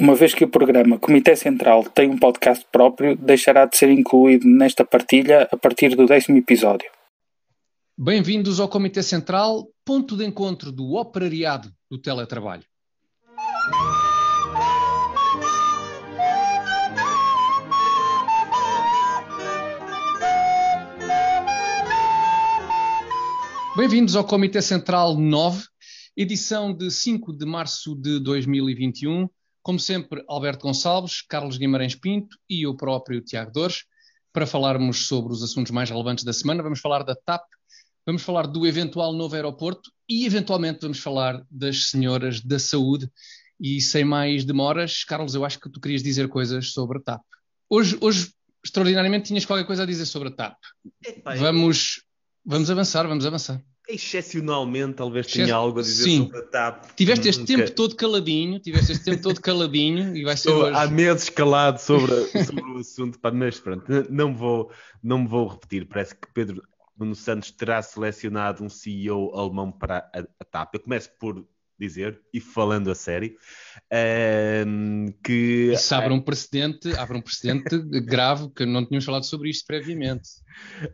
Uma vez que o programa Comitê Central tem um podcast próprio, deixará de ser incluído nesta partilha a partir do décimo episódio. Bem-vindos ao Comitê Central, ponto de encontro do operariado do teletrabalho. Bem-vindos ao Comitê Central 9, edição de 5 de março de 2021. Como sempre, Alberto Gonçalves, Carlos Guimarães Pinto e eu próprio, Tiago Dores, para falarmos sobre os assuntos mais relevantes da semana. Vamos falar da TAP, vamos falar do eventual novo aeroporto e, eventualmente, vamos falar das senhoras da saúde. E sem mais demoras, Carlos, eu acho que tu querias dizer coisas sobre a TAP. Hoje, hoje extraordinariamente, tinhas qualquer coisa a dizer sobre a TAP. Vamos, vamos avançar, vamos avançar excepcionalmente talvez tenha algo a dizer Sim. sobre a TAP. Tiveste este tempo todo caladinho, tiveste este tempo todo caladinho e vai ser Estou hoje... há meses calado sobre, sobre o assunto, mas pronto, não vou, não me vou repetir. Parece que Pedro Nuno Santos terá selecionado um CEO alemão para a, a TAP. Eu começo por dizer, e falando a sério, uh, que... Isso abre um precedente, abre um precedente grave, que não tínhamos falado sobre isto previamente.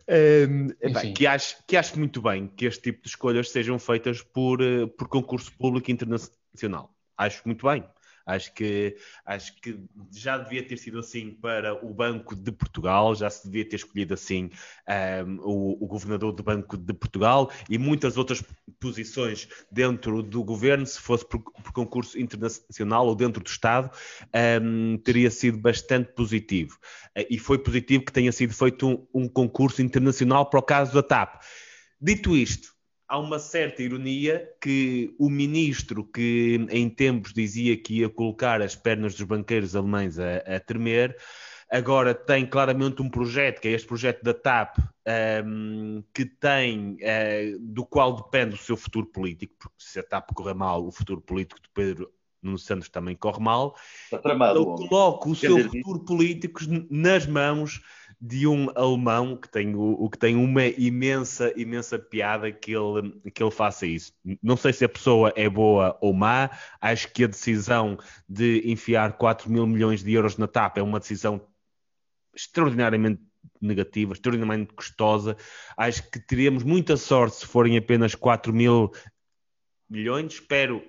Uh, que, acho, que acho muito bem que este tipo de escolhas sejam feitas por, uh, por concurso público internacional. Acho muito bem. Acho que, acho que já devia ter sido assim para o Banco de Portugal, já se devia ter escolhido assim um, o, o, governador do Banco de Portugal e muitas outras posições dentro do governo, se fosse por, por concurso internacional ou dentro do Estado, um, teria sido bastante positivo. E foi positivo que tenha sido feito um, um concurso internacional para o caso da TAP. Dito isto, há uma certa ironia que o ministro que em tempos dizia que ia colocar as pernas dos banqueiros alemães a, a tremer, agora tem claramente um projeto, que é este projeto da TAP, um, que tem, uh, do qual depende o seu futuro político, porque se a TAP correr mal, o futuro político de Pedro Nuno Santos também corre mal. Está tramado, Ele coloca o seu futuro político nas mãos de um alemão que tem, o, o, que tem uma imensa, imensa piada que ele, que ele faça isso. Não sei se a pessoa é boa ou má, acho que a decisão de enfiar 4 mil milhões de euros na TAP é uma decisão extraordinariamente negativa, extraordinariamente custosa. Acho que teríamos muita sorte se forem apenas 4 mil milhões. Espero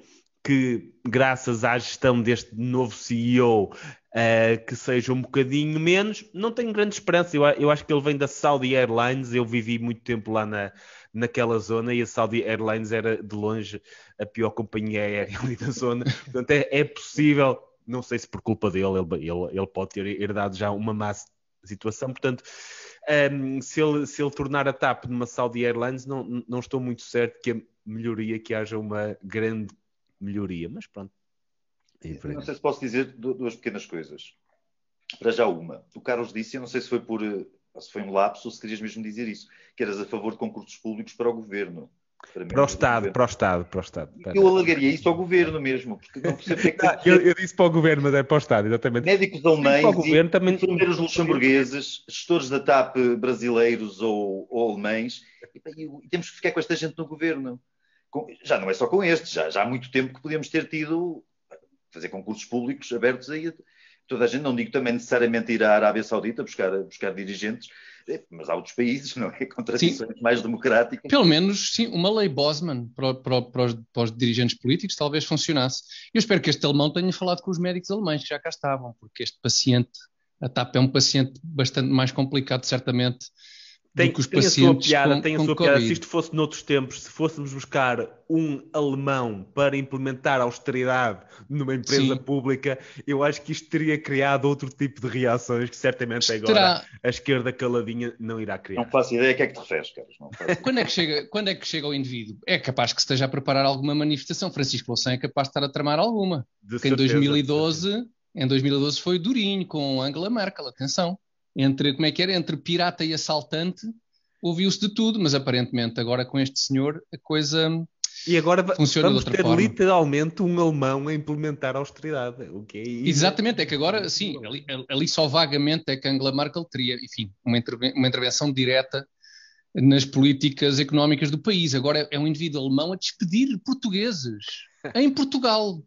que, graças à gestão deste novo CEO, uh, que seja um bocadinho menos. Não tenho grande esperança. Eu, eu, acho que ele vem da Saudi Airlines. Eu vivi muito tempo lá na, naquela zona e a Saudi Airlines era de longe a pior companhia aérea ali da zona. Portanto, é, é possível, não sei se por culpa dele, ele, ele, ele pode ter herdado já uma má situação. Portanto, um, ehm, se, ele, se ele tornar a TAP numa Saudi Airlines, não, não estou muito certo que a melhoria, que haja uma grande melhoria, mas pronto, não sei se posso dizer duas pequenas coisas. Para já uma. O Carlos disse, eu não sei se foi por se foi um lapso ou se querias mesmo dizer isso, que eras a favor de concursos públicos para o governo. Para, para o Estado, para o Estado, para o Estado. Eu alargaria isso ao governo mesmo, porque não percebo que, é que eu, eu, disse para o governo, mas é para o Estado, exatamente. Médicos alemães, para o governo, também... enfermeiros luxemburgueses, gestores da TAP brasileiros ou, ou alemães, e, e, temos que ficar com esta gente no governo. Com, já não é só com este, já, já há muito tempo que podíamos ter tido fazer concursos públicos abertos aí. Toda a gente, não digo também necessariamente ir à Arábia Saudita buscar, buscar dirigentes, eh, mas há outros países, não é? Com tradições sim. mais democráticas. Pelo menos, sim, uma lei Bosman para, para, para, os, para, os, dirigentes políticos talvez funcionasse. Eu espero que este alemão tenha falado com os médicos alemães que já cá estavam, porque este paciente, a TAP é um paciente bastante mais complicado, certamente, tem, que os tem pacientes a sua piada, com, tem a sua piada. Se isto fosse noutros tempos, se fôssemos buscar um alemão para implementar austeridade numa empresa Sim. pública, eu acho que isto teria criado outro tipo de reações que certamente agora Terá... a esquerda caladinha não irá criar. Não faço ideia a que é que te referes, Carlos. quando, é que chega, quando é que chega o indivíduo? É capaz que esteja a preparar alguma manifestação. Francisco Louçã é capaz de estar a tramar alguma. De certeza, em 2012, em 2012 foi durinho com Angela Merkel, atenção entre, como é que era, entre pirata e assaltante, ouviu-se de tudo, mas aparentemente agora com este senhor a coisa e agora funciona vamos de outra ter forma. literalmente um alemão a implementar a austeridade. O que é Exatamente, é que agora, sim, ali, ali, só vagamente é que Angela Merkel teria, enfim, uma, interven uma intervenção direta nas políticas económicas do país. Agora é, é um indivíduo alemão a despedir portugueses em Portugal.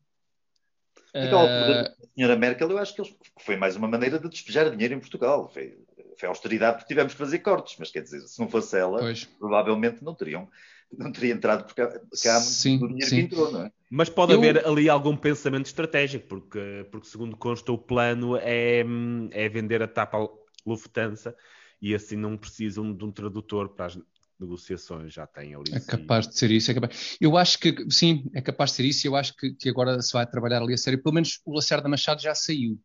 Então, uh, senhora Merkel, eu acho que eles, foi mais uma maneira de despejar dinheiro em Portugal. Foi, foi austeridade porque tivemos que fazer cortes, mas quer dizer, se não fosse ela, pois. provavelmente não teriam não teria entrado porque cá há muito dinheiro sim. que entrou, não é? Mas pode eu... haver ali algum pensamento estratégico, porque, porque segundo consta o plano é, é vender a TAP à Lufthansa e assim não precisam de um tradutor para as negociações, já tem ali. É capaz de ser isso. É capaz... Eu acho que, sim, é capaz de ser isso. Eu acho que, que agora se vai trabalhar ali a sério. Pelo menos o Lacerda Machado já saiu,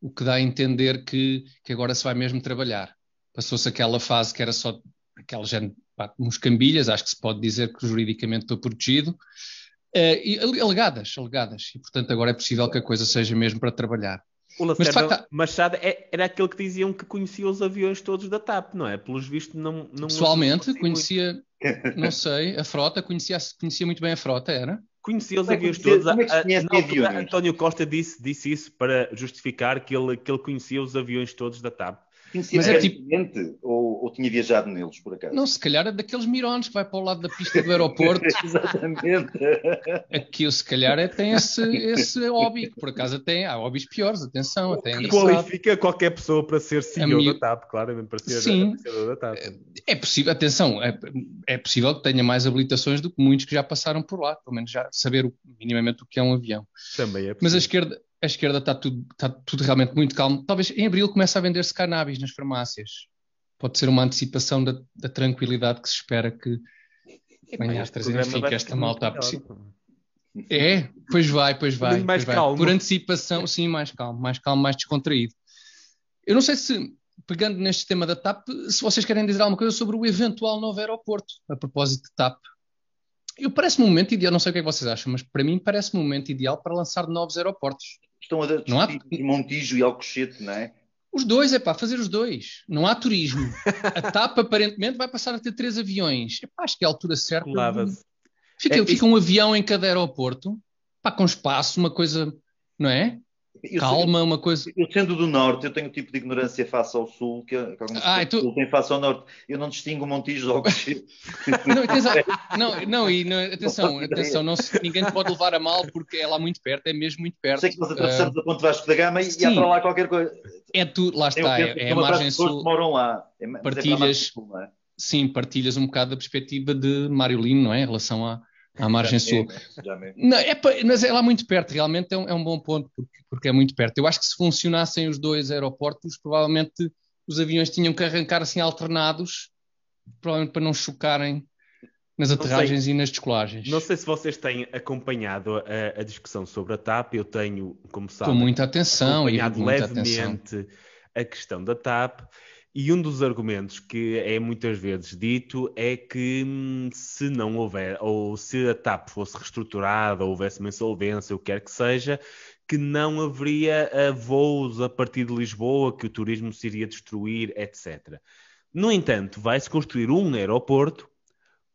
o que dá a entender que, que agora se vai mesmo trabalhar. Passou-se aquela fase que era só aquela gente moscambilhas, acho que se pode dizer que juridicamente estou protegido, uh, e alegadas, alegadas, e portanto agora é possível que a coisa seja mesmo para trabalhar. O Lacerda facto, Machado é, era aquele que diziam que conhecia os aviões todos da TAP, não é? Pelos vistos não... não Pessoalmente conhecia, muito. não sei, a frota, conhecia, conhecia muito bem a frota, era? Conhecia os é aviões todos. Como é que conhece a, altura, António Costa disse, disse isso para justificar que ele, que ele conhecia os aviões todos da TAP. Conhecia mas é tipo... ou, ou, tinha viajado neles, por acaso? Não, se calhar é daqueles mirones que vai para o lado da pista do aeroporto. Exatamente. Aquilo, se calhar, é, tem esse, esse hobby, que por acaso tem, há hobbies piores, atenção. Até que qualifica qualquer pessoa para ser CEO minha... da TAP, claramente, para ser Sim, da TAP. É possível, atenção, é, é possível que tenha mais habilitações do que muitos que já passaram por lá, pelo menos já saber o, minimamente o que é um avião. Também é possível. Mas a esquerda, a esquerda está tudo, está tudo realmente muito calmo. Talvez em abril comece a vender-se cannabis nas farmácias. Pode ser uma antecipação da, da tranquilidade que se espera que venha a trazer, enfim, que esta malta É, pois vai, pois vai. Mais pois calmo. Vai. Por antecipação, sim, mais calmo, mais calmo, mais descontraído. Eu não sei se, pegando neste tema da TAP, se vocês querem dizer alguma coisa sobre o eventual novo aeroporto, a propósito de TAP. Eu parece-me um momento ideal, não sei o que é que vocês acham, mas para mim parece-me um momento ideal para lançar novos aeroportos. Estão a discutir não há... Montijo e Alcochete, não é? Os dois, é pá, fazer os dois. Não há turismo. A TAP aparentemente vai passar a ter três aviões. Epá, acho que é a altura certa. Fica, é, fica um avião em cada aeroporto, pá, com espaço, uma coisa, não é? Eu Calma, sei, uma coisa. Eu sendo do norte, eu tenho um tipo de ignorância face ao sul que, que algumas ah, tu... sul têm face ao norte. Eu não distingo Montijo Alcochete. não, atenção, não, não, e não, atenção, atenção não se, ninguém pode levar a mal porque é lá muito perto, é mesmo muito perto. Sei que nós atravessamos uh, a Ponte Vasco da Gama e sim, há para lá qualquer coisa. É tu, lá está, é, é a margem sul. Que moram lá. É, é partilhas, é sul, é? sim, partilhas um bocado da perspectiva de Mário Lino, não é? Em relação a à margem já sul. Não, é, mas é lá muito perto, realmente é um, é um bom ponto, porque, porque, é muito perto. Eu acho que se funcionassem os dois aeroportos, provavelmente os aviões tinham que arrancar assim alternados, provavelmente para não chocarem nas aterragens e nas descolagens. Não sei se vocês têm acompanhado a, a discussão sobre a TAP, eu tenho, como sabem, com muita atenção, acompanhado levemente atenção. a questão da TAP. E um dos argumentos que é muitas vezes dito é que hum, se não houver, ou se a TAP fosse reestruturada, ou houvesse uma insolvência, o que quer que seja, que não haveria uh, voos a partir de Lisboa, que o turismo se iria destruir, etc. No entanto, vai-se construir um aeroporto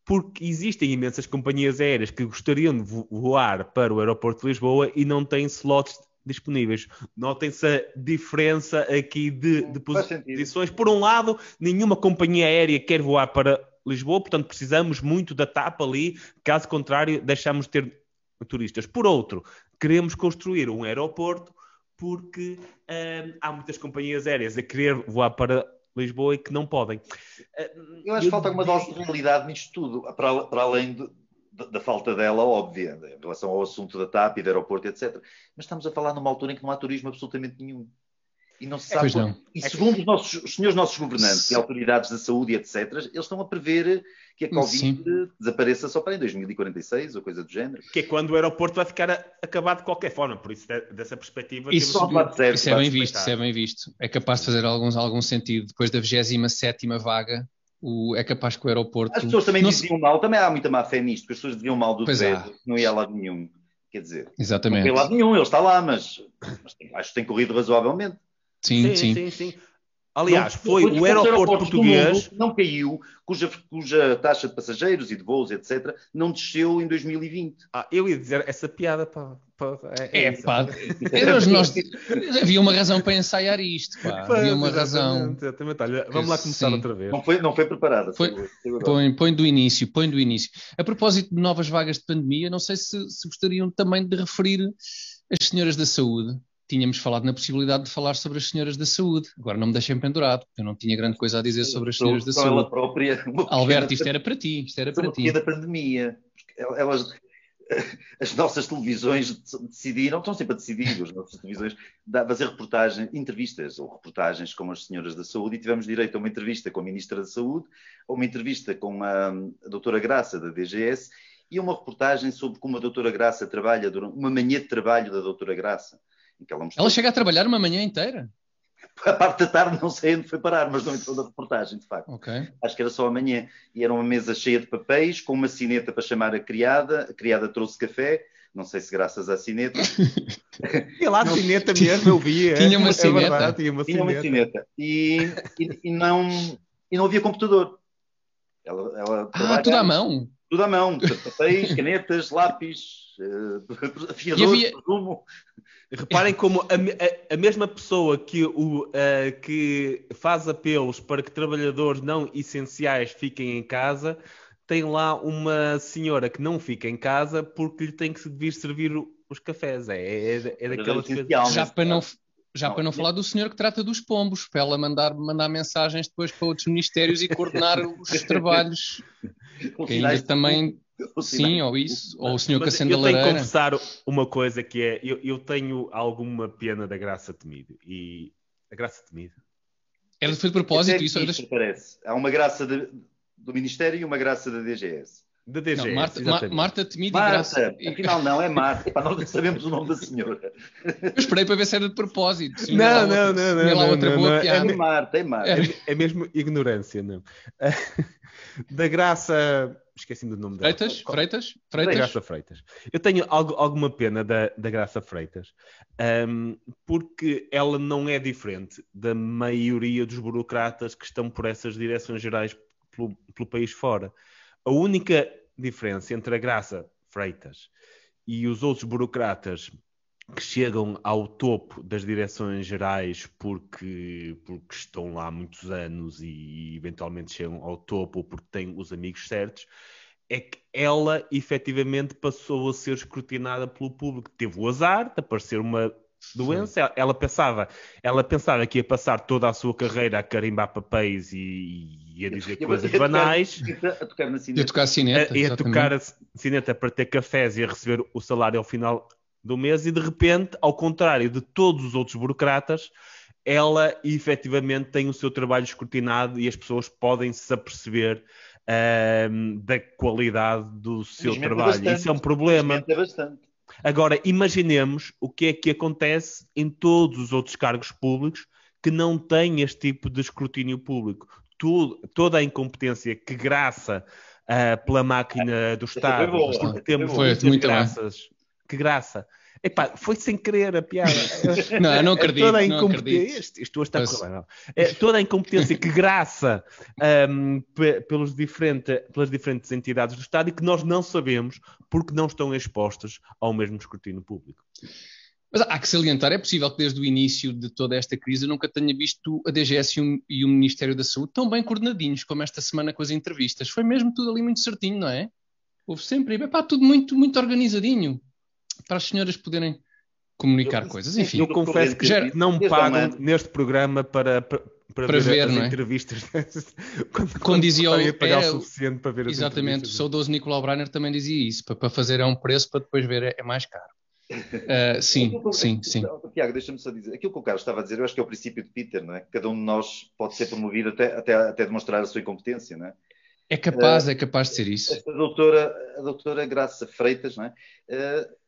porque existem imensas companhias aéreas que gostariam de voar para o aeroporto de Lisboa e não têm slots disponíveis. Notem-se a diferença aqui de, de posições. Por um lado, nenhuma companhia aérea quer voar para Lisboa, portanto precisamos muito da TAP ali, caso contrário, deixamos de ter turistas. Por outro, queremos construir um aeroporto porque hum, há muitas companhias aéreas a querer voar para Lisboa e que não podem. Eu acho que falta alguma dose de realidade nisto tudo, para, para além de, da falta dela óbvia em relação ao assunto da TAP e do aeroporto, etc. Mas estamos a falar numa altura em que não há turismo absolutamente nenhum. E não se sabe. Não. E segundo os, nossos, os senhores nossos governantes e autoridades da saúde, etc., eles estão a prever que a Covid Sim. desapareça só para em 2046 ou coisa do género. Que é quando o aeroporto vai ficar acabado de qualquer forma. Por isso, dessa perspectiva. Isso, certo, isso é bem visto, isso é bem visto. É capaz de fazer alguns, algum sentido. Depois da 27 vaga, o, é capaz que o aeroporto. As pessoas também diziam se... mal, também há muita má fé nisto, porque as pessoas diziam mal do Pedro, não ia a lado nenhum. Quer dizer, Exatamente. não ia a lado nenhum, ele está lá, mas, mas tem, acho que tem corrido razoavelmente. Sim, sim. sim, sim. Aliás, não, foi o aeroporto português. Não caiu, cuja, cuja taxa de passageiros e de voos, etc., não desceu em 2020. Ah, eu ia dizer essa piada, pá. É, é pá. nós, havia uma razão para ensaiar isto, pá. Havia uma razão. Exatamente. Olha, vamos lá começar Sim. outra vez. Não foi, não foi preparada. Foi, põe, põe do início, põe do início. A propósito de novas vagas de pandemia, não sei se, se gostariam também de referir as senhoras da saúde tínhamos falado na possibilidade de falar sobre as senhoras da saúde. Agora não me deixem pendurado, porque eu não tinha grande coisa a dizer sobre as senhoras da saúde. Ela própria, Alberto, isto era para ti, isto era para ti. da pandemia. Elas, as nossas televisões decidiram, estão sempre a decidir, as nossas televisões, fazer reportagens, entrevistas ou reportagens com as senhoras da saúde e tivemos direito a uma entrevista com a Ministra da Saúde, a uma entrevista com a, a doutora Graça da DGS e uma reportagem sobre como a doutora Graça trabalha, durante uma manhã de trabalho da doutora Graça. ela, ela chega a trabalhar uma manhã inteira? A parte da tarde não sei onde foi parar, mas não entrou na reportagem, de facto. Okay. Acho que era só amanhã. E era uma mesa cheia de papéis, com uma cineta para chamar a criada. A criada trouxe café, não sei se graças à cineta. Tinha lá a cineta mesmo, eu vi. Tinha uma é cineta. Verdade, tinha uma tinha cineta. Uma cineta. E, e, e, não, e não havia computador. Ela, ela ah, tudo à mão? Tudo à mão. Papéis, canetas, lápis, uh, afiador, havia... resumo. Reparem como a, a, a, mesma pessoa que, o, uh, que faz apelos para que trabalhadores não essenciais fiquem em casa, tem lá uma senhora que não fica em casa porque lhe tem que vir servir os cafés. É, é, é daquelas coisas. Já para não, já não, para não falar do senhor que trata dos pombos, para ela mandar, mandar mensagens depois para outros ministérios e coordenar os trabalhos. que ainda também Sim, ou isso, ou o senhor que acende a lareira. Eu tenho que confessar uma coisa que é, eu, eu tenho alguma pena da Graça Temido, e a Graça Temido? Ela foi de propósito, isso, isso parece. Há uma graça de, do Ministério e uma graça da DGS. Da DGS, não, Marta, Ma Marta Temido Marta, e Graça. Afinal não, é Marta. Epá, nós não sabemos o nome da senhora. Eu esperei para ver se era de propósito. Não, não, não, não. lá outra não, boa não, piada. É Marta, é Marta. É, é mesmo ignorância, não. da Graça esqueci-me do nome dela. Freitas? Freitas? Freitas? Graça Freitas. Eu tenho algo, alguma pena da, da Graça Freitas, um, porque ela não é diferente da maioria dos burocratas que estão por essas direções gerais pelo, pelo país fora. A única diferença entre a Graça Freitas e os outros burocratas que chegam ao topo das direções gerais porque, porque estão lá há muitos anos e eventualmente chegam ao topo porque têm os amigos certos, é que ela efetivamente passou a ser escrutinada pelo público. Teve o azar de aparecer uma doença. Ela, ela pensava, ela pensava que ia passar toda a sua carreira a carimbar papéis e, e a dizer coisas banais. A tocar na cineta. a tocar a cineta. A, a tocar a cineta para ter cafés e a receber o salário ao final do mês e de repente, ao contrário de todos os outros burocratas, ela efetivamente tem o seu trabalho escrutinado e as pessoas podem se aperceber uh, da qualidade do seu trabalho. Bastante. Isso é um problema. Agora, imaginemos o que é que acontece em todos os outros cargos públicos que não têm este tipo de escrutínio público. Toda a incompetência que graça uh, pela máquina do Estado, temos foi, muito graças, que graça. Epá, foi sem querer a piada. não, eu não acredito. toda a incompetência. Isto, isto hoje está Mas... a é, Toda a incompetência que graça um, pelos diferente, pelas diferentes entidades do Estado e que nós não sabemos porque não estão expostas ao mesmo escrutínio público. Mas há que salientar, é possível que desde o início de toda esta crise eu nunca tenha visto a DGS e o, e o Ministério da Saúde tão bem coordenadinhos como esta semana com as entrevistas. Foi mesmo tudo ali muito certinho, não é? Houve sempre, epá, tudo muito, muito organizadinho para as senhoras poderem comunicar eu, coisas. Enfim, eu confesso que já, não me pagam neste programa para, para, para, para ver, ver as é? entrevistas. quando, quando dizia o, pagar é, o suficiente para ver as Exatamente, o saudoso Nicolau Breiner também dizia isso, para, para fazer é um preço, para depois ver é, é mais caro. Uh, sim, sim, sim. Tiago, deixa-me só dizer, aquilo que o Carlos estava a dizer, eu acho que é o princípio de Peter, não é? Cada um de nós pode ser promovido até, até, até demonstrar a sua incompetência, não é? É capaz, uh, é capaz de ser isso. A doutora, a doutora Graça Freitas, não é? Uh,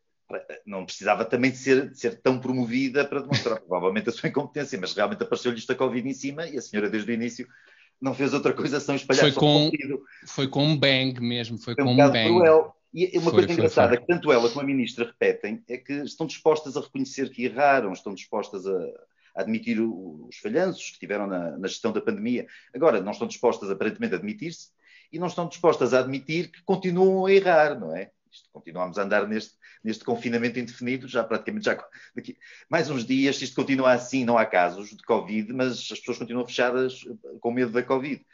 não precisava também de ser, de ser, tão promovida para demonstrar provavelmente a sua incompetência, mas realmente apareceu-lhe esta Covid em cima e a senhora desde o início não fez outra coisa senão espalhar foi com Foi com um bang mesmo, foi, foi com um, bang. Cruel. E uma foi, coisa foi, engraçada que tanto ela como a ministra repetem é que estão dispostas a reconhecer que erraram, estão dispostas a, a admitir os falhanços que tiveram na, na, gestão da pandemia. Agora, não estão dispostas aparentemente a admitir-se e não estão dispostas a admitir que continuam a errar, não é? Isto, continuamos a andar neste, neste confinamento indefinido, já praticamente já daqui, mais uns dias, se isto continua assim, não há casos de Covid, mas as pessoas continuam fechadas com medo da Covid.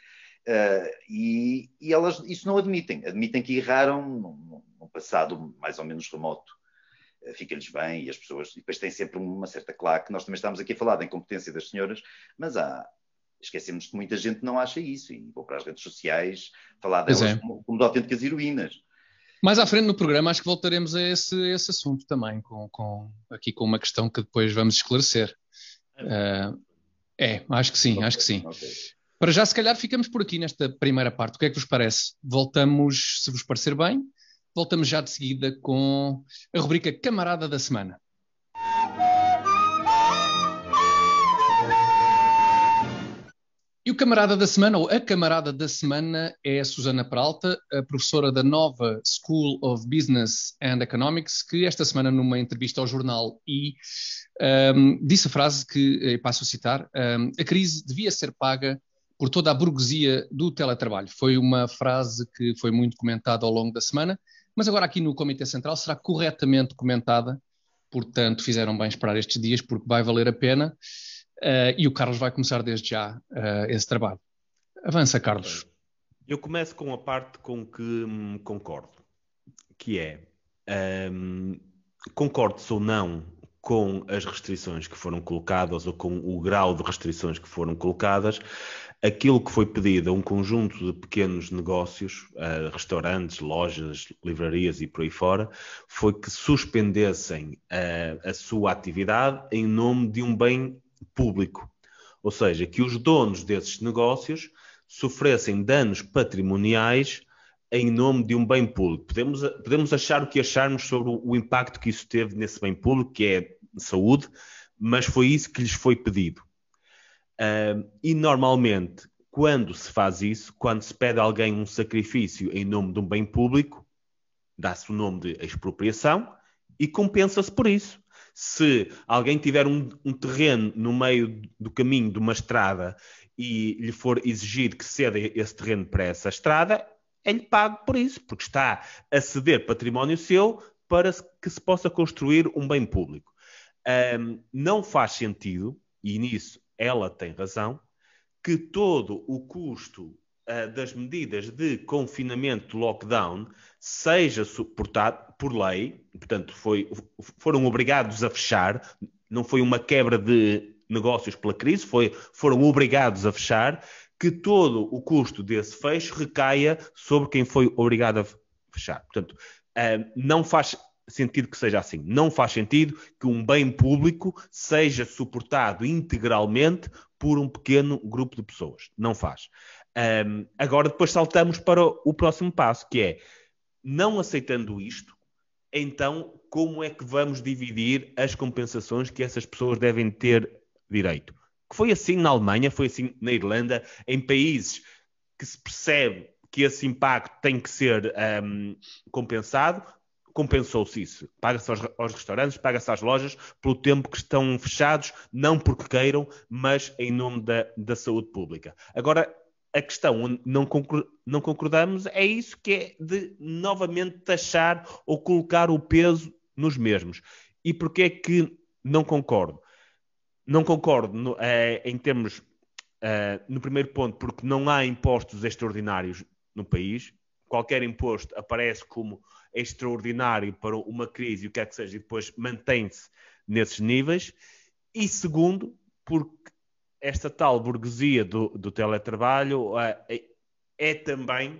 Uh, e, e, elas isso não admitem, admitem que erraram num, num passado mais ou menos remoto. fica-lhes bem e as pessoas, e depois tem sempre uma certa claque. Nós também estamos aqui a falar da incompetência das senhoras, mas há, esquecemos que muita gente não acha isso e vou para as redes sociais falar delas é. como, como de autênticas heroínas. Mais à frente no programa acho que voltaremos a esse, esse assunto também, com, com, aqui com uma questão que depois vamos esclarecer. Uh, é, acho que sim, okay, acho que sim. Okay. Para já, se calhar, ficamos por aqui nesta primeira parte. O que é que vos parece? Voltamos, se vos parecer bem, voltamos já de seguida com a rubrica Camarada da Semana. E o camarada da semana, ou a camarada da semana, é a Susana Peralta, a professora da nova School of Business and Economics, que esta semana, numa entrevista ao jornal I, um, disse a frase que eh, passo a citar: um, a crise devia ser paga por toda a burguesia do teletrabalho. Foi uma frase que foi muito comentada ao longo da semana, mas agora aqui no Comitê Central será corretamente comentada, portanto, fizeram bem esperar estes dias, porque vai valer a pena. Uh, e o Carlos vai começar desde já uh, esse trabalho. Avança, Carlos. Eu começo com a parte com que hum, concordo, que é um, concordo ou não com as restrições que foram colocadas ou com o grau de restrições que foram colocadas, aquilo que foi pedido a um conjunto de pequenos negócios, uh, restaurantes, lojas, livrarias e por aí fora, foi que suspendessem a sua atividade em nome de um bem público. Ou seja, que os donos desses negócios sofressem danos patrimoniais em nome de um bem público. Podemos, podemos achar o que acharmos sobre o, impacto que isso teve nesse bem público, que é saúde, mas foi isso que lhes foi pedido. Uh, e normalmente, quando se faz isso, quando se pede a alguém um sacrifício em nome de um bem público, dá-se o nome de expropriação e compensa-se por isso se alguém tiver um, um, terreno no meio do caminho de uma estrada e lhe for exigido que ceda esse terreno para essa estrada, é-lhe pago por isso, porque está a ceder património seu para que se possa construir um bem público. Um, não faz sentido, e nisso ela tem razão, que todo o custo uh, das medidas de confinamento, lockdown, seja suportado por lei, portanto, foi, foram obrigados a fechar, não foi uma quebra de negócios pela crise, foi, foram obrigados a fechar, que todo o custo desse fecho recaia sobre quem foi obrigado a fechar. Portanto, uh, não faz sentido que seja assim. Não faz sentido que um bem público seja suportado integralmente por um pequeno grupo de pessoas. Não faz. Um, agora, depois saltamos para o próximo passo, que é, não aceitando isto, então como é que vamos dividir as compensações que essas pessoas devem ter direito? Que foi assim na Alemanha, foi assim na Irlanda, em países que se percebe que esse impacto tem que ser um, compensado, compensou-se isso. Paga-se aos, aos, restaurantes, paga-se às lojas pelo tempo que estão fechados, não porque queiram, mas em nome da, da saúde pública. Agora, a questão onde não, não concordamos é isso que é de novamente taxar ou colocar o peso nos mesmos. E porquê é que não concordo? Não concordo no, é, em termos, é, no primeiro ponto, porque não há impostos extraordinários no país. Qualquer imposto aparece como extraordinário para uma crise, o que é que seja, e depois mantém-se nesses níveis. E segundo, porque esta tal burguesia do, do teletrabalho uh, é, é, também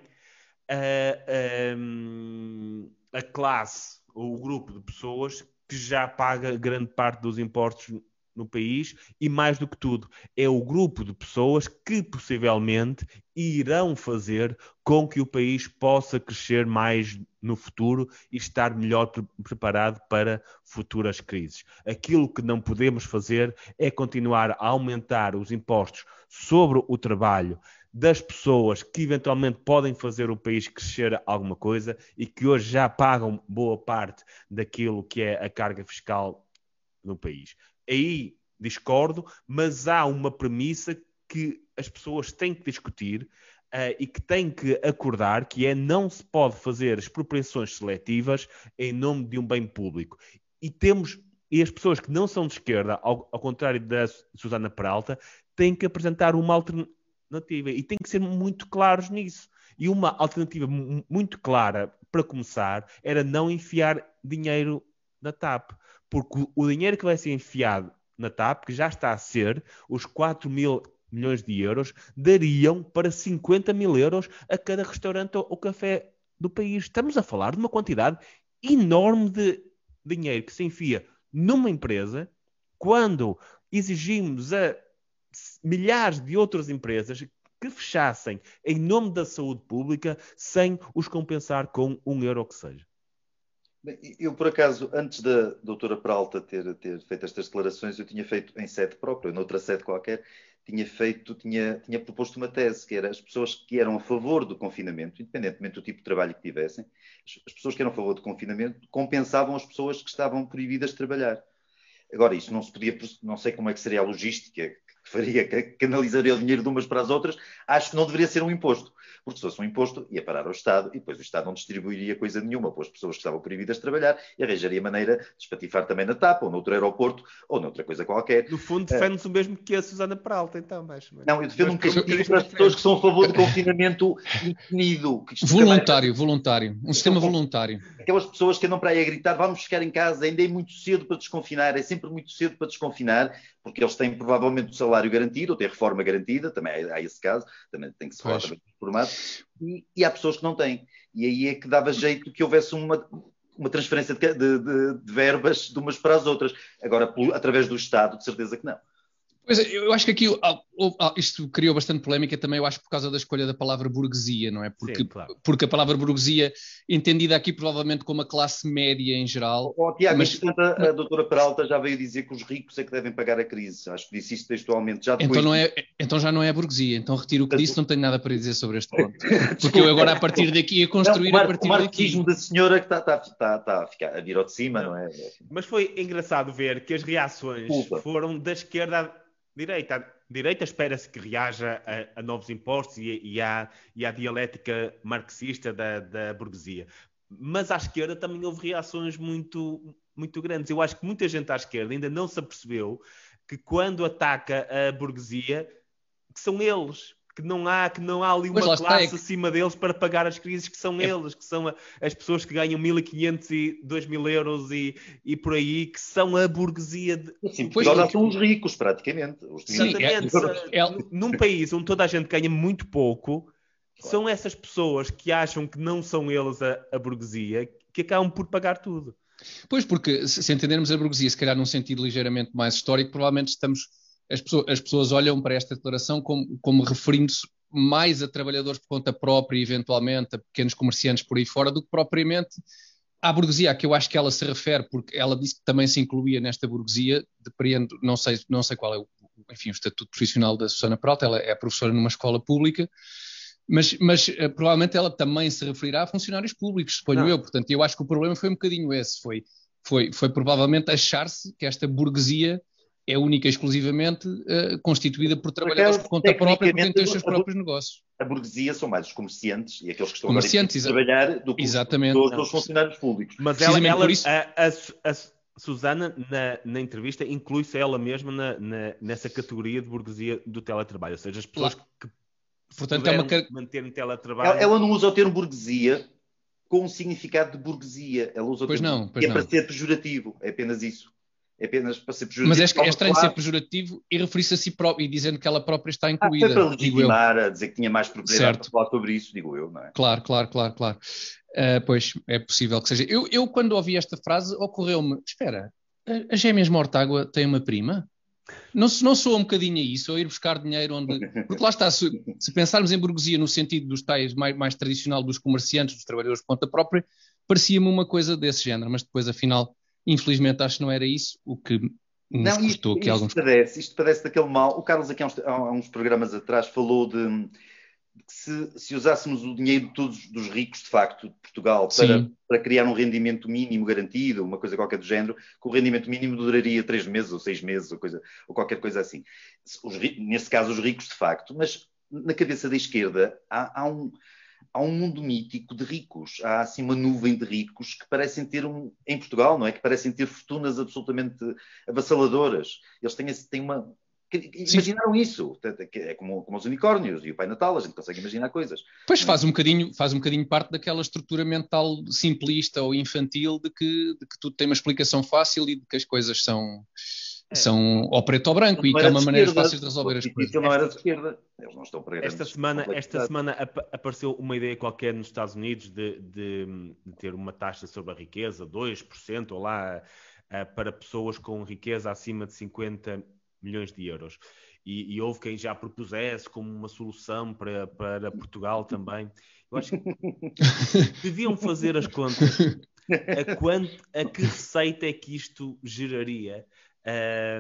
uh, a classe ou o grupo de pessoas que já paga grande parte dos impostos no país e, mais do que tudo, é o grupo de pessoas que possivelmente irão fazer com que o país possa crescer mais no futuro e estar melhor pre preparado para futuras crises. Aquilo que não podemos fazer é continuar a aumentar os impostos sobre o trabalho das pessoas que eventualmente podem fazer o país crescer alguma coisa e que hoje já pagam boa parte daquilo que é a carga fiscal no país aí discordo, mas há uma premissa que as pessoas têm que discutir uh, e que têm que acordar, que é não se pode fazer expropriações seletivas em nome de um bem público. E temos e as pessoas que não são de esquerda, ao, ao contrário da Susana Peralta, têm que apresentar uma alternativa e têm que ser muito claros nisso. E uma alternativa muito clara, para começar, era não enfiar dinheiro da TAP, porque o dinheiro que vai ser enfiado na TAP, que já está a ser os 4 mil milhões de euros, dariam para 50 mil euros a cada restaurante ou café do país. Estamos a falar de uma quantidade enorme de dinheiro que se enfia numa empresa quando exigimos a milhares de outras empresas que fechassem em nome da saúde pública sem os compensar com um euro que seja. Eu, por acaso, antes da doutora Peralta ter, ter feito estas declarações, eu tinha feito em sede própria, noutra sede qualquer, tinha feito, tinha, tinha proposto uma tese, que era as pessoas que eram a favor do confinamento, independentemente do tipo de trabalho que tivessem, as pessoas que eram a favor do confinamento compensavam as pessoas que estavam proibidas de trabalhar. Agora, isso não se podia, não sei como é que seria a logística que faria, que canalizaria o dinheiro de umas para as outras, acho que não deveria ser um imposto. Porque se fosse um imposto, ia parar ao Estado e depois o Estado não distribuiria coisa nenhuma para as pessoas que estavam proibidas de trabalhar e arranjaria maneira de espatifar também na TAP, ou noutro aeroporto, ou noutra coisa qualquer. No fundo, defende-se uh, o mesmo que a Susana Peralta, então, mas... Não, eu defendo um castigo para as pessoas que são a favor do confinamento indefinido. Voluntário, voluntário. Um sistema voluntário. Aquelas pessoas que andam para aí a gritar, vamos ficar em casa, ainda é muito cedo para desconfinar, é sempre muito cedo para desconfinar, porque eles têm provavelmente o salário garantido, ou têm reforma garantida, também há esse caso, também tem que se falar também e, e, há pessoas que não têm. E aí é que dava jeito que houvesse uma, uma transferência de, de, de, de verbas de umas para as outras. Agora, através do Estado, de certeza que não. Pois é, eu acho que aqui isto criou bastante polémica também, eu acho, por causa da escolha da palavra burguesia, não é? Porque, Sim, claro. porque a palavra burguesia, entendida aqui provavelmente como a classe média em geral. Oh, Tiago, mas, a, a doutora Peralta já veio dizer que os ricos é que devem pagar a crise. Acho que disse isso textualmente já depois. Então, não é, então já não é a burguesia. Então retiro o que disse, não tenho nada para dizer sobre este ponto. Porque eu agora, a partir daqui, a construir não, o mar, a partir o marxismo daqui. da senhora que está, está, está, está a, ficar, a vir ao de cima, não, não é? Mas foi engraçado ver que as reações foram da esquerda direita. Direita espera-se que reaja a, a novos impostos e, à, e dialética marxista da, da burguesia. Mas à esquerda também houve reações muito, muito grandes. Eu acho que muita gente à esquerda ainda não se apercebeu que quando ataca a burguesia, que são eles que não há, que não há ali uma classe está, é acima deles para pagar as crises que são é. eles, que são a, as pessoas que ganham 1.500 e 2.000 euros e, e por aí, que são a burguesia. De... Sim, pois são os ricos, praticamente. Os Exatamente. É, é, num país onde toda a gente ganha muito pouco, claro. são essas pessoas que acham que não são eles a, a burguesia que acabam por pagar tudo. Pois, porque se entendermos a burguesia, se calhar num sentido ligeiramente mais histórico, provavelmente estamos as pessoas, as pessoas olham para esta declaração como, como referindo-se mais a trabalhadores por conta própria, eventualmente, a pequenos comerciantes por aí fora, do que propriamente à burguesia, a que eu acho que ela se refere, porque ela disse que também se incluía nesta burguesia, depreendo, não sei, não sei qual é o, enfim, o estatuto profissional da Susana Peralta, ela é professora numa escola pública, mas, mas uh, provavelmente ela também se referirá a funcionários públicos, suponho não. eu, portanto, eu acho que o problema foi um bocadinho esse, foi, foi, foi provavelmente achar-se que esta burguesia é única e exclusivamente uh, constituída por trabalhadores por conta própria, porque têm os seus próprios negócios. A burguesia são mais os comerciantes e aqueles que estão comerciantes, a trabalhar do que Exatamente. Os, os funcionários públicos. Mas ela, ela isso... a, a, a, Susana, na, na entrevista, inclui-se ela mesma na, na, nessa categoria de burguesia do teletrabalho, ou seja, as pessoas claro. que Portanto, é uma... manter no teletrabalho... Ela, ela não usa o termo burguesia com um significado de burguesia. Ela usa o pois termo não, pois é não. para ser pejorativo, é apenas isso é apenas para ser pejorativo. Mas é, é estranho ser pejorativo e referir-se a si próprio e dizendo que ela própria está incluída. Ah, para legitimar, a dizer que tinha mais propriedade certo. para falar sobre isso, digo eu, não é? Claro, claro, claro, claro. Uh, pois, é possível que seja. Eu, eu quando ouvi esta frase, ocorreu-me, espera, as gêmeas Mortágua têm uma prima? Não, não soa um bocadinho a isso, ou ir buscar dinheiro onde... Porque lá está, se, se pensarmos em burguesia no sentido dos tais mais, mais tradicional dos comerciantes, dos trabalhadores de conta própria, parecia-me uma coisa desse género, mas depois afinal Infelizmente acho que não era isso o que nos não, custou isto, que alguns. Padece, isto padece daquele mal. O Carlos, aqui há uns, há uns programas atrás, falou de, de que se, se, usássemos o dinheiro de todos dos ricos, de facto, de Portugal, para, para, criar um rendimento mínimo garantido, uma coisa qualquer do género, que o rendimento mínimo duraria três meses ou seis meses ou, coisa, ou qualquer coisa assim. Os, nesse caso, os ricos, de facto, mas na cabeça da esquerda há, há um há um mundo mítico de ricos. Há assim uma nuvem de ricos que parecem ter um, em Portugal, não é? Que parecem ter fortunas absolutamente avassaladoras. Eles têm, têm uma, Imaginaram Sim. isso. É como, como, os unicórnios e o Pai Natal, a gente consegue imaginar coisas. Pois faz um bocadinho, faz um bocadinho parte daquela estrutura mental simplista ou infantil de que, de que tudo tem uma explicação fácil e de que as coisas são, é. são ao preto ou branco e que é uma maneira fácil de resolver as coisas. não era de esquerda. Eles não estão para esta semana, esta semana apareceu uma ideia qualquer nos Estados Unidos de, de, de ter uma taxa sobre a riqueza, 2% ou lá, eh, para pessoas com riqueza acima de 50 milhões de euros. E, e, houve quem já propusesse como uma solução para, para Portugal também. Eu acho que deviam fazer as contas a, quanto, a que receita é que isto geraria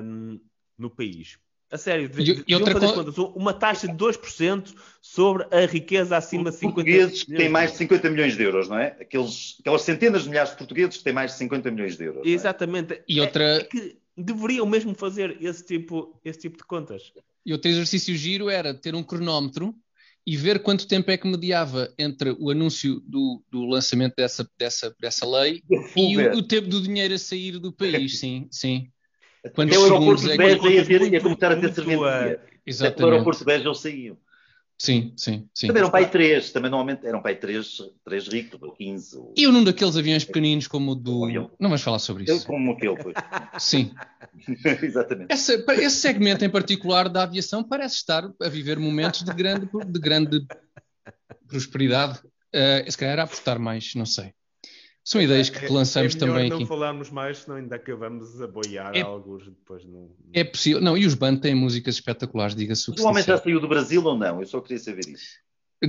um, no país. A sério, deviam e outra fazer contas. Uma taxa de 2% sobre a riqueza acima de 50 portugueses que têm mais de 50 milhões de euros, não é? Aqueles, aquelas centenas de milhares de portugueses que têm mais de 50 milhões de euros. É? Exatamente. É? E outra... É, é que deveriam mesmo fazer esse tipo, esse tipo de contas. E outro exercício giro era ter um cronómetro e ver quanto tempo é que mediava entre o anúncio do, do lançamento dessa, dessa, dessa lei e o, o, tempo do dinheiro a sair do país, sim, sim. Quantos segundos é que... ia, ia começar a ter serventia. Exatamente. O aeroporto de Beja eles saíam. Sim, sim, sim. Também eram pai 3, também normalmente eram pai 3, 3 ricos, ou 15. Ou... E um daqueles aviões pequeninos como o do. Não vamos falar sobre isso. Como aquele foi. Sim. Exatamente. Essa, esse segmento em particular da aviação parece estar a viver momentos de grande, de grande prosperidade. Uh, se calhar a apostar mais, não sei. São ideias que, é, lançamos é também não aqui. não falarmos mais, senão ainda acabamos a boiar é, alguns depois. Não, É possível. Não, e os Band têm músicas espetaculares, diga-se o que O homem já saiu do Brasil ou não? Eu só queria saber isso.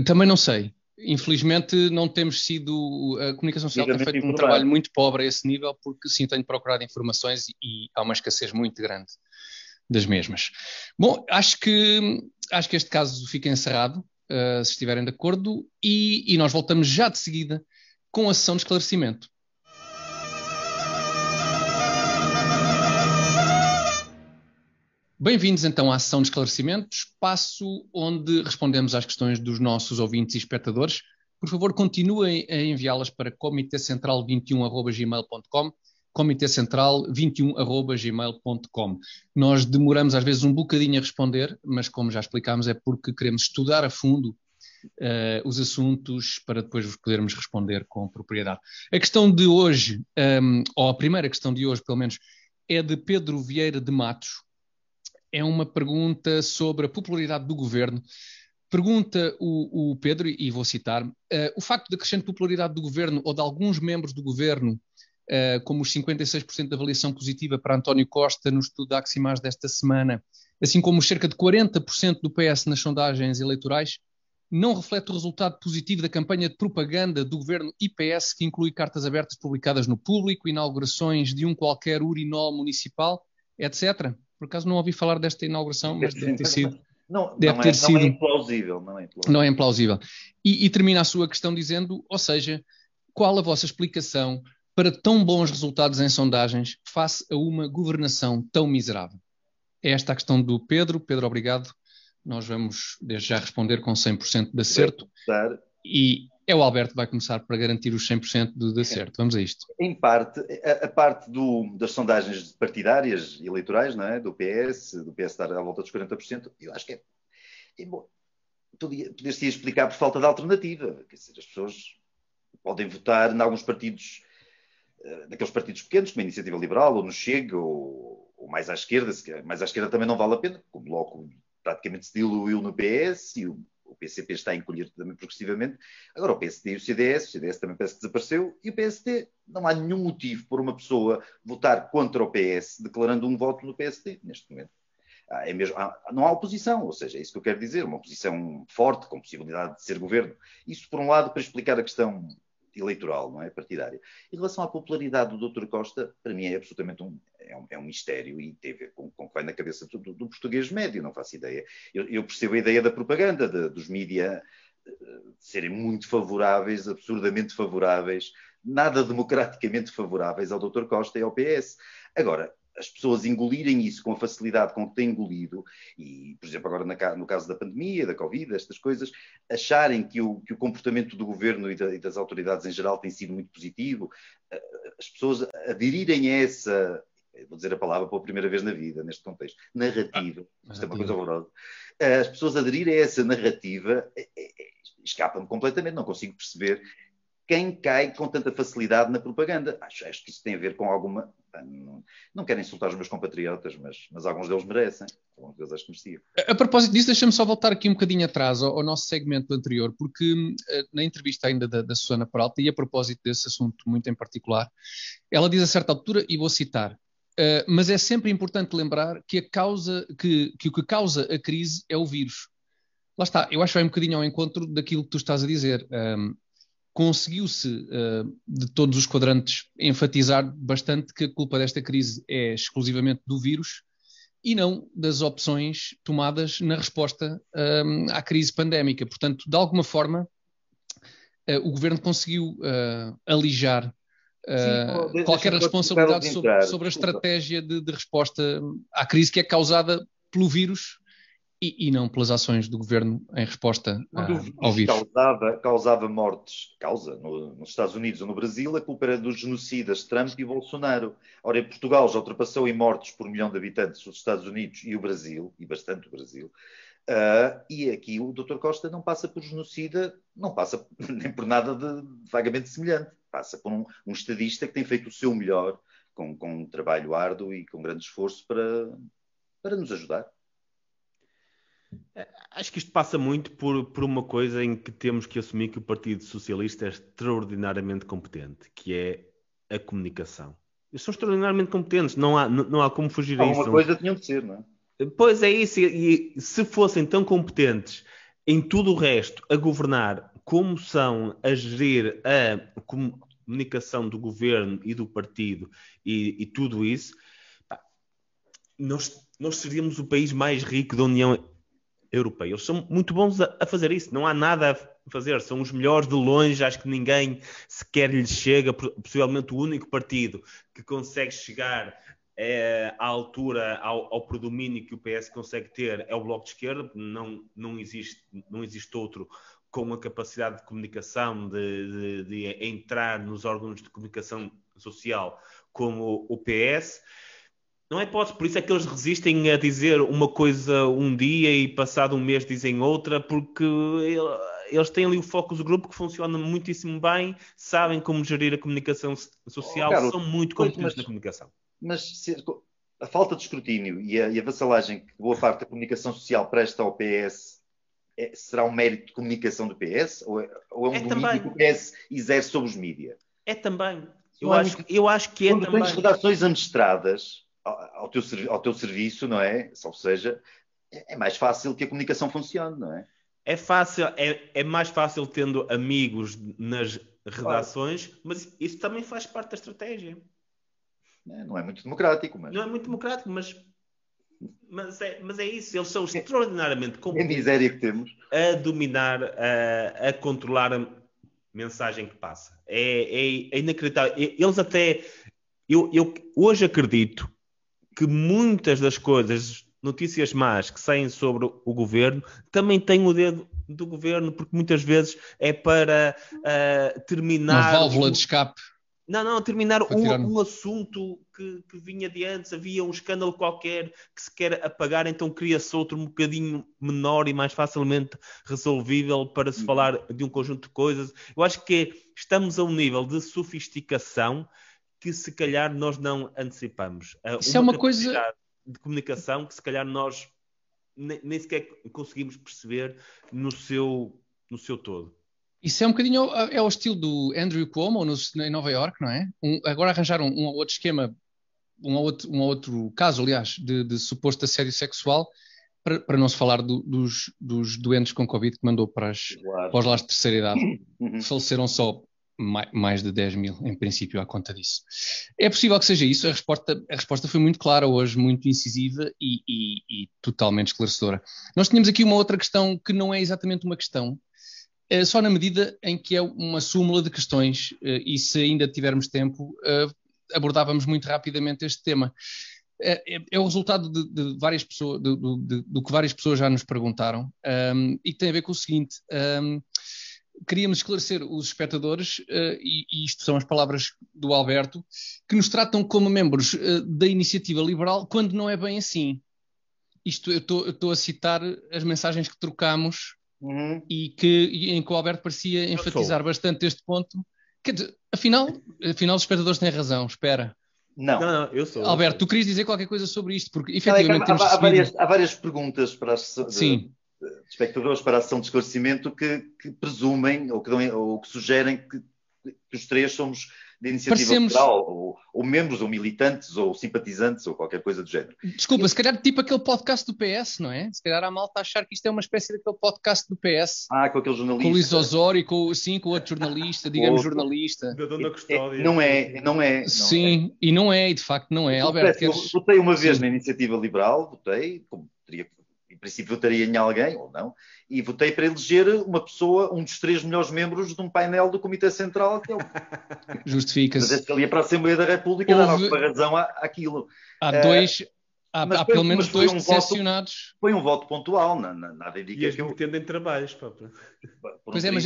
Também não sei. Infelizmente não temos sido. A comunicação social tem feito um trabalho muito pobre a esse nível, porque sim, tenho procurado informações e há uma escassez muito grande das mesmas. Bom, acho que, acho que este caso fica encerrado, uh, se estiverem de acordo, e, e nós voltamos já de seguida com a sessão de esclarecimento. Bem-vindos então à sessão de esclarecimento, espaço onde respondemos às questões dos nossos ouvintes e espectadores. Por favor, continuem a enviá-las para comitêcentral21.gmail.com comitêcentral21.gmail.com Nós demoramos às vezes um bocadinho a responder, mas como já explicámos é porque queremos estudar a fundo uh, os assuntos para depois vos podermos responder com propriedade. A questão de hoje, um, ehm, ou a primeira questão de hoje, pelo menos, é de Pedro Vieira de Matos. É uma pergunta sobre a popularidade do governo. Pergunta o, o Pedro, e vou citar: uh, o facto da crescente popularidade do governo ou de alguns membros do governo, uh, como os 56% de avaliação positiva para António Costa no estudo da Aximaz desta semana, assim como cerca de 40% do PS nas sondagens eleitorais, não reflete o resultado positivo da campanha de propaganda do governo IPS, que inclui cartas abertas publicadas no público, inaugurações de um qualquer urinol municipal, etc. Por acaso não ouvi falar desta inauguração, mas deve ter sido. Não, deve não ter é, sido. Não é implausível. Não é implausível. Não é implausível. E, e termina a sua questão dizendo, ou seja, qual a vossa explicação para tão bons resultados em sondagens face a uma governação tão miserável? É esta a questão do Pedro. Pedro, obrigado nós vamos desde já responder com 100% de acerto. E é o Alberto que vai começar para garantir os 100% de acerto. Vamos a isto. Em parte, a, a parte do, das sondagens partidárias eleitorais, não é? do PS, do PS estar à volta dos 40%, eu acho que é, é bom. Poder-se explicar por falta de alternativa. Quer dizer, as pessoas podem votar em alguns partidos, eh, daqueles partidos pequenos, como a Iniciativa Liberal, ou no Chega, ou, ou mais à esquerda, mais à esquerda também não vale a pena, o Bloco praticamente se diluiu no PS e o, o PCP está a encolher também progressivamente. Agora o PSD e o CDS, o CDS também parece que desapareceu, e o PSD, não há nenhum motivo por uma pessoa votar contra o PS, declarando um voto no PSD, neste momento. é mesmo, não há oposição, ou seja, é isso que eu quero dizer, uma oposição forte, com possibilidade de ser governo. Isso, por um lado, para explicar a questão eleitoral, não é? Partidária. Em relação à popularidade do Dr. Costa, para mim é absolutamente um, é um, é um mistério e tem a ver com, o que vai na cabeça do, do, português médio, não faço ideia. Eu, eu percebo a ideia da propaganda, de, dos mídia eh, serem muito favoráveis, absurdamente favoráveis, nada democraticamente favoráveis ao Dr. Costa e ao PS. Agora, as pessoas engolirem isso com a facilidade com que têm engolido, e, por exemplo, agora no caso da pandemia, da Covid, estas coisas, acharem que o, que o comportamento do governo e, da, e, das autoridades em geral tem sido muito positivo, as pessoas aderirem a essa, vou dizer a palavra pela primeira vez na vida, neste contexto, narrativa, ah, isto é uma coisa horrorosa, as pessoas aderirem a essa narrativa é, é escapa-me completamente, não consigo perceber quem cai com tanta facilidade na propaganda. Acho, acho que isso tem a ver com alguma. Não, não quero insultar os meus compatriotas, mas, mas alguns deles merecem. Alguns deles acho que mereciam. A, a propósito disso, deixa-me só voltar aqui um bocadinho atrás ao, ao nosso segmento anterior, porque eh, na entrevista ainda da, da Susana Peralta, e a propósito desse assunto muito em particular, ela diz a certa altura, e vou citar, uh, mas é sempre importante lembrar que, a causa, que, que o que causa a crise é o vírus. Lá está, eu acho que vai um bocadinho ao encontro daquilo que tu estás a dizer. Um, conseguiu-se, uh, de todos os quadrantes, enfatizar bastante que a culpa desta crise é exclusivamente do vírus e não das opções tomadas na resposta um, à crise pandémica. Portanto, de alguma forma, uh, o governo conseguiu alijar Sim, qualquer responsabilidade sobre, sobre, a estratégia de, de resposta à crise que é causada pelo vírus e, e, não pelas ações do governo em resposta a, ao vírus. Causava, causava mortes, causa, no, nos Estados Unidos ou no Brasil, a culpa era dos genocidas Trump e Bolsonaro. Ora, em Portugal já ultrapassou em mortes por milhão de habitantes os Estados Unidos e o Brasil, e bastante o Brasil. Uh, e aqui o Dr. Costa não passa por genocida, não passa nem por nada de, de vagamente semelhante. Passa por um, um, estadista que tem feito o seu melhor, com, com um trabalho árduo e com grande esforço para, para nos ajudar. Acho que isto passa muito por, por uma coisa em que temos que assumir que o Partido Socialista é extraordinariamente competente, que é a comunicação. Eles são extraordinariamente competentes, não há, não, não há como fugir a isso. Uma coisa tinham de ser, não é? Pois é isso, e, se fossem tão competentes em tudo o resto a governar como são a gerir a comunicação do governo e do partido e, e tudo isso, pá, nós, nós seríamos o país mais rico da União europeia. Eles são muito bons a, a, fazer isso, não há nada a fazer, são os melhores de longe, acho que ninguém sequer lhes chega, possivelmente o único partido que consegue chegar é, à altura, ao, ao, predomínio que o PS consegue ter é o Bloco de Esquerda, não, não, existe, não existe outro com a capacidade de comunicação, de, de, de entrar nos órgãos de comunicação social como o PS. Não é hipótese, por isso é que eles resistem a dizer uma coisa um dia e passado um mês dizem outra, porque eles têm ali o foco do grupo que funciona muitíssimo bem, sabem como gerir a comunicação social, oh, são muito competentes mas, na comunicação. Mas se, a falta de escrutínio e a, e a vassalagem que boa parte da comunicação social presta ao PS é, será um mérito de comunicação do PS ou é, ou é um é domínio que o PS exerce sobre os mídias? É também. Eu, acho, eu acho que é Quando também. Quando tens redações amestradas ao teu, ao teu serviço, não é? Ou seja, é mais fácil que a comunicação funcione, não é? É fácil, é, é mais fácil tendo amigos nas redações, claro. mas isso também faz parte da estratégia. É, não é muito democrático, mas... Não é muito democrático, mas mas é, mas é isso, eles são extraordinariamente competentes é miséria que temos. a dominar, a, a controlar a mensagem que passa. É, é, é inacreditável. Eles até. Eu, eu hoje acredito que muitas das coisas, notícias más que saem sobre o governo, também têm o dedo do governo, porque muitas vezes é para uh, terminar. Uma válvula de escape. Não, não, terminar um, um, assunto que, que, vinha de antes, havia um escândalo qualquer que se quer apagar, então cria-se outro um bocadinho menor e mais facilmente resolvível para se uhum. falar de um conjunto de coisas. Eu acho que estamos a um nível de sofisticação que se calhar nós não antecipamos. Isso uma é uma coisa de comunicação que se calhar nós nem, nem sequer conseguimos perceber no seu, no seu todo. Isso é um bocadinho é o estilo do Andrew Cuomo no, em Nova York, não é? Um, agora arranjaram um, um ou outro esquema, um ou outro, um ou outro caso, aliás, de, de suposto assédio sexual, para, para, não se falar do, dos, dos, doentes com Covid que mandou para, as, claro. para os lares de terceira idade. Uhum. Faleceram só mais de 10 mil, em princípio, à conta disso. É possível que seja isso, a resposta, a resposta foi muito clara hoje, muito incisiva e, e, e totalmente esclarecedora. Nós tínhamos aqui uma outra questão que não é exatamente uma questão, só na medida em que é uma súmula de questões, eh, e se ainda tivermos tempo, eh, abordávamos muito rapidamente este tema. É, é, é o resultado de, de várias pessoas, do que várias pessoas já nos perguntaram, um, e que tem a ver com o seguinte. Um, queríamos esclarecer os espectadores, uh, e, e, isto são as palavras do Alberto, que nos tratam como membros uh, da iniciativa liberal quando não é bem assim. Isto eu estou a citar as mensagens que trocamos uhum. e que, em que o Alberto parecia enfatizar bastante este ponto. Dizer, afinal, afinal, os espectadores têm razão, espera. Não. não, não eu sou. Alberto, eu sou. tu querias dizer qualquer coisa sobre isto? Porque efetivamente não, é temos há, há, várias, há várias perguntas para as, Sim. De, de espectadores para a ação de esclarecimento que, que presumem ou que, dão, ou que sugerem que, que os três somos de iniciativa Parecemos... liberal, ou, ou, membros, ou militantes, ou simpatizantes, ou qualquer coisa do género. Desculpa, e... se calhar tipo aquele podcast do PS, não é? Se calhar a malta achar que isto é uma espécie daquele podcast do PS. Ah, com aquele jornalista. Com o Luís Osório, com, sim, com outro jornalista, digamos jornalista. Da Dona Custódia. É, não é, não é. Não sim, é. e não é, e de facto não é. Alberto, eu queres... votei uma vez sim. na iniciativa liberal, votei, como teria em princípio votaria em alguém, ou não, e votei para eleger uma pessoa, um dos três melhores membros de um painel do Comitê Central, que é o... Justifica-se. que ali para a Assembleia da República Houve... dar alguma razão à, àquilo. Há dois... Uh, há, há foi, pelo menos dois um decepcionados. Voto, foi um voto pontual, nada indica e que eu... metendo em trabalhos, pá. Pois é, mas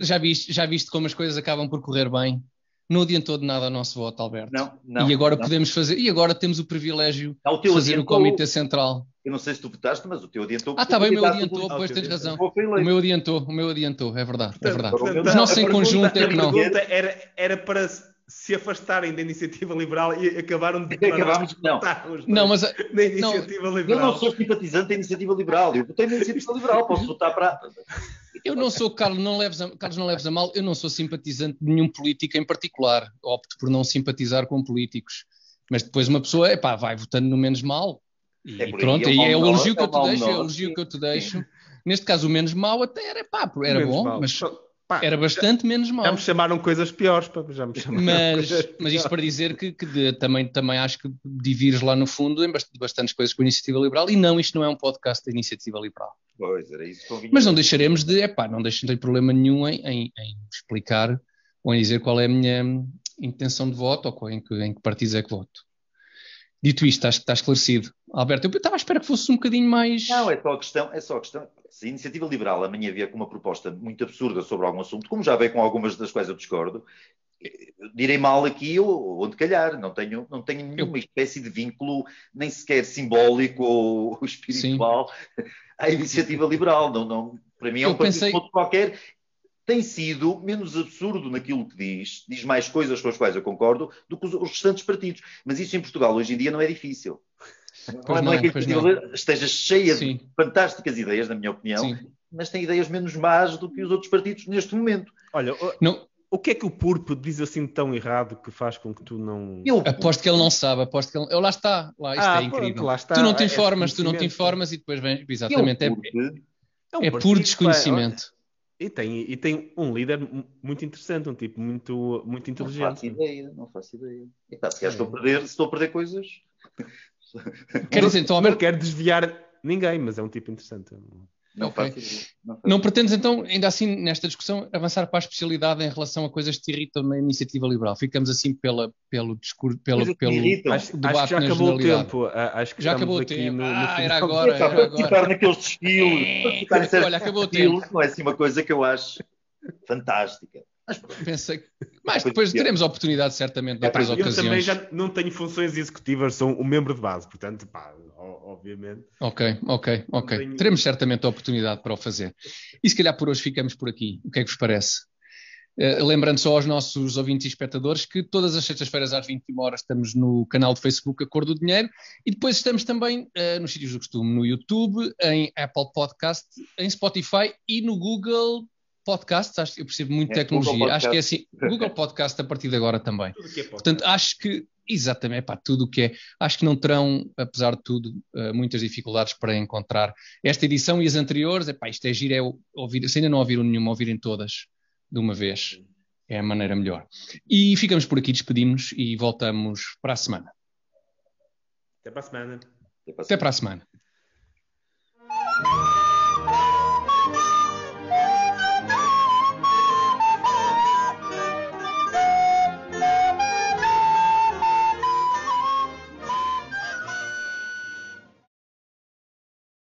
já viste, já viste como as coisas acabam por correr bem? Não adiantou de nada o nosso voto, Alberto. Não, não, e agora não. podemos fazer, e agora temos o privilégio não, o de fazer adiantou, o Comitê Central. Eu não sei se tu votaste, mas o teu adiantou. Ah, está bem, o meu adiantou, pois tens razão. O meu adiantou, o meu adiantou, é verdade, é verdade. Os nossos em conjunto é que não. A pergunta era, era para se afastarem da iniciativa liberal e acabaram de Acabámos, não. não, mas na iniciativa não, liberal. Eu não sou simpatizante da iniciativa liberal, eu votei na iniciativa liberal, posso votar para. Eu não sou, Carlos, não leves a, Carlos, não leves a mal, eu não sou simpatizante de nenhum político em particular. Opto por não simpatizar com políticos. Mas depois uma pessoa, epá, vai votando no menos mal. E é pronto, aí é o elogio que eu te deixo, é o elogio que eu te deixo. Neste caso, o menos mal até era, pá, era bom, mal. mas Pá, era bastante já, menos mal. Já me chamaram coisas piores, pá, já me chamaram mas, mas isto para dizer que, que de, também, também acho que divires lá no fundo em bastantes coisas com a Iniciativa Liberal e não, isto não é um podcast da Iniciativa Liberal. Pois, era isso Mas não deixaremos de, epá, não deixo, não tem problema nenhum em, em, em, explicar ou em dizer qual é a minha intenção de voto ou em que, em que partidos é que voto. Dito isto, está, está esclarecido. Alberto, eu estava à espera que fosse um bocadinho mais. Não, é só a questão, é só a questão. Se a iniciativa liberal amanhã vier com uma proposta muito absurda sobre algum assunto, como já veio com algumas das quais eu discordo, direi mal aqui ou onde calhar. Não tenho, não tenho nenhuma espécie de vínculo, nem sequer simbólico ou espiritual, Sim. à iniciativa liberal. Não, não, para mim é um partido qualquer. Tem sido menos absurdo naquilo que diz, diz mais coisas com as quais eu concordo, do que os, os restantes partidos. Mas isso em Portugal hoje em dia não é difícil. Pois não, é que a esteja cheia Sim. de fantásticas ideias, na minha opinião, Sim. mas tem ideias menos más do que os outros partidos neste momento. Olha, não. o que é que o Purpo diz assim tão errado que faz com que tu não. Eu aposto que ele não sabe, aposto que ele. Eu, lá está, lá, isto ah, é incrível. Lá está. Tu não te é informas, é tu não te informas e depois vens. Exatamente, é, é, um é puro desconhecimento. E tem, e tem um líder muito interessante, um tipo muito, muito inteligente. Não faço ideia, não faço ideia. E pá, se estou a perder, se estou a perder coisas, Quer dizer, então, não quer desviar ninguém, mas é um tipo interessante. Não, okay. não, não, pretendes então, ainda assim, nesta discussão, avançar para a especialidade em relação a coisas que te irritam na iniciativa liberal? Ficamos assim pela, pelo discurso, pelo, pelo acho, debate acho que já acabou o tempo. Acho que já acabou o tempo. No, no ah, era agora. Era agora. Ficar naqueles estilos. Olha, acabou o tempo. Não é assim uma coisa que eu acho fantástica. Mas pensei. Mas depois teremos a oportunidade, certamente, de outras eu ocasiões. Eu também já não tenho funções executivas, sou um membro de base, portanto, pá, obviamente. Ok, ok, ok. Tenho... Teremos certamente a oportunidade para o fazer. E se calhar por hoje ficamos por aqui. O que é que vos parece? Uh, lembrando só aos nossos ouvintes e espectadores que todas as sextas-feiras às 21 horas estamos no canal de Facebook A Cor do Dinheiro e depois estamos também uh, nos sítios do costume, no YouTube, em Apple Podcast, em Spotify e no Google podcasts, acho, eu percebo muito é, tecnologia. Acho que é assim, Google Podcast a partir de agora também. É Portanto, acho que, exatamente, pá, tudo o que é. Acho que não terão, apesar de tudo, uh, muitas dificuldades para encontrar esta edição e as anteriores. Epá, isto é giro, é ouvir, se ainda não ouviram nenhuma, ouvirem todas de uma vez. É a maneira melhor. E ficamos por aqui, despedimos e voltamos para a semana. Até para a semana. Até para a semana.